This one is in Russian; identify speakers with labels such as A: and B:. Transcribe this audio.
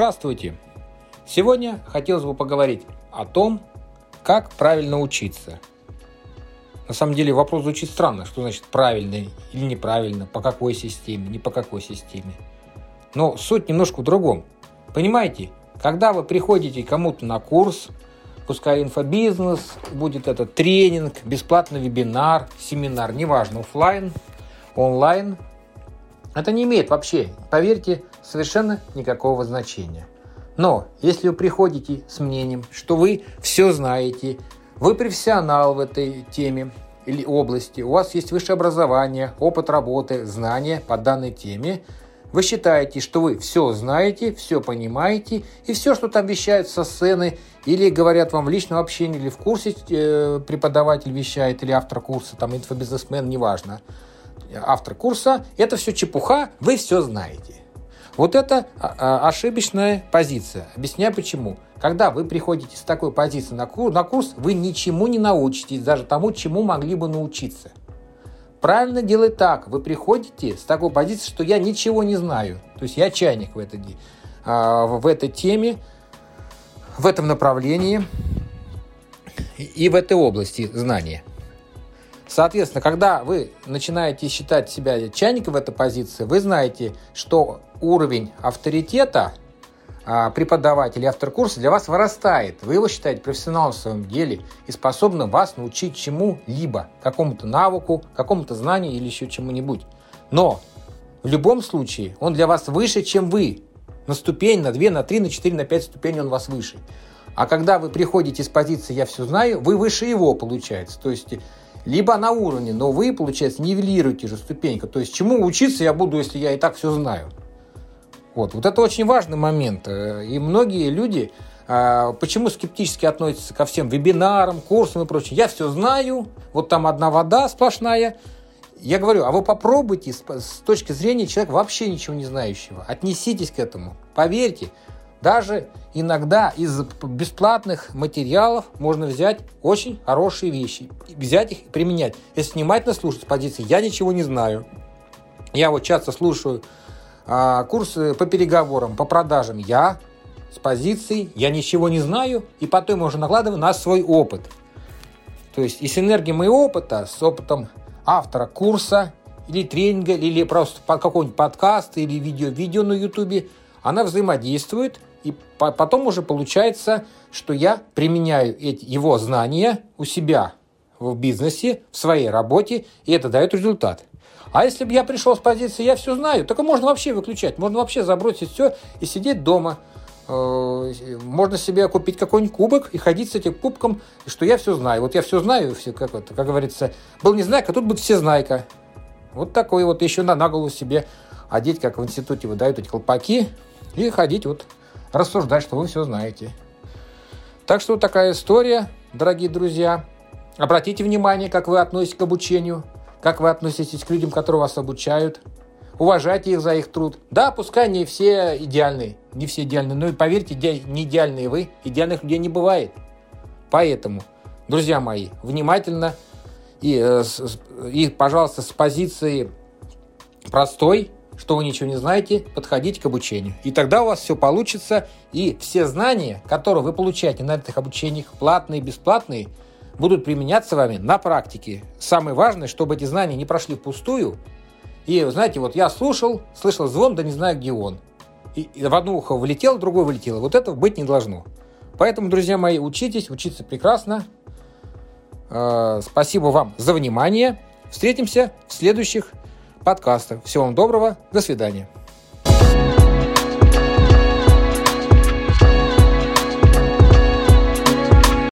A: Здравствуйте! Сегодня хотелось бы поговорить о том, как правильно учиться. На самом деле вопрос звучит странно, что значит правильно или неправильно, по какой системе, не по какой системе. Но суть немножко в другом. Понимаете, когда вы приходите кому-то на курс, пускай инфобизнес, будет это тренинг, бесплатный вебинар, семинар, неважно, офлайн, онлайн, это не имеет вообще, поверьте, совершенно никакого значения. Но если вы приходите с мнением, что вы все знаете, вы профессионал в этой теме или области, у вас есть высшее образование, опыт работы, знания по данной теме, вы считаете, что вы все знаете, все понимаете, и все, что там вещают со сцены, или говорят вам в личном общении, или в курсе э, преподаватель вещает, или автор курса, там инфобизнесмен, неважно, автор курса, это все чепуха, вы все знаете. Вот это а, а, ошибочная позиция. Объясняю почему. Когда вы приходите с такой позиции на курс, вы ничему не научитесь, даже тому, чему могли бы научиться. Правильно делать так. Вы приходите с такой позиции, что я ничего не знаю. То есть я чайник в этой, а, в этой теме, в этом направлении и в этой области знания. Соответственно, когда вы начинаете считать себя чайником в этой позиции, вы знаете, что уровень авторитета а, преподавателя автор курса для вас вырастает. Вы его считаете профессионалом в своем деле и способным вас научить чему-либо, какому-то навыку, какому-то знанию или еще чему-нибудь. Но в любом случае он для вас выше, чем вы. На ступень, на 2, на 3, на 4, на 5 ступеней он вас выше. А когда вы приходите с позиции «я все знаю», вы выше его, получается. То есть либо на уровне, но вы, получается, нивелируете же ступеньку. То есть чему учиться я буду, если я и так все знаю. Вот, вот это очень важный момент. Э, и многие люди а, почему скептически относятся ко всем вебинарам, курсам и прочее. Я все знаю, вот там одна вода сплошная. Я говорю, а вы попробуйте с точки зрения человека вообще ничего не знающего. Отнеситесь к этому. Поверьте, даже иногда из бесплатных материалов можно взять очень хорошие вещи, взять их и применять. Если внимательно слушать с позиции «я ничего не знаю», я вот часто слушаю а, курсы по переговорам, по продажам, я с позиции «я ничего не знаю», и потом уже накладываю на свой опыт. То есть и с энергией моего опыта, с опытом автора курса или тренинга, или просто какого-нибудь подкаста или видео-видео на ютубе, она взаимодействует – и потом уже получается, что я применяю эти, его знания у себя в бизнесе, в своей работе, и это дает результат. А если бы я пришел с позиции «я все знаю», так можно вообще выключать, можно вообще забросить все и сидеть дома. Э, можно себе купить какой-нибудь кубок и ходить с этим кубком, что я все знаю. Вот я все знаю, все, как, это, как говорится, был не знайка, тут будет все знайка. Вот такой вот еще на, на голову себе одеть, как в институте выдают эти колпаки, и ходить вот рассуждать, что вы все знаете. Так что такая история, дорогие друзья. Обратите внимание, как вы относитесь к обучению, как вы относитесь к людям, которые вас обучают. Уважайте их за их труд. Да, пускай не все идеальные, не все идеальные, но и поверьте, не идеальные вы, идеальных людей не бывает. Поэтому, друзья мои, внимательно и, э, и пожалуйста, с позиции простой, что вы ничего не знаете, подходите к обучению. И тогда у вас все получится, и все знания, которые вы получаете на этих обучениях, платные, бесплатные, будут применяться вами на практике. Самое важное, чтобы эти знания не прошли впустую. И, знаете, вот я слушал, слышал звон, да не знаю, где он. И, в одно ухо вылетело, в другое вылетело. Вот этого быть не должно. Поэтому, друзья мои, учитесь, учиться прекрасно. Э, спасибо вам за внимание. Встретимся в следующих подкаста. Всего вам доброго, до свидания.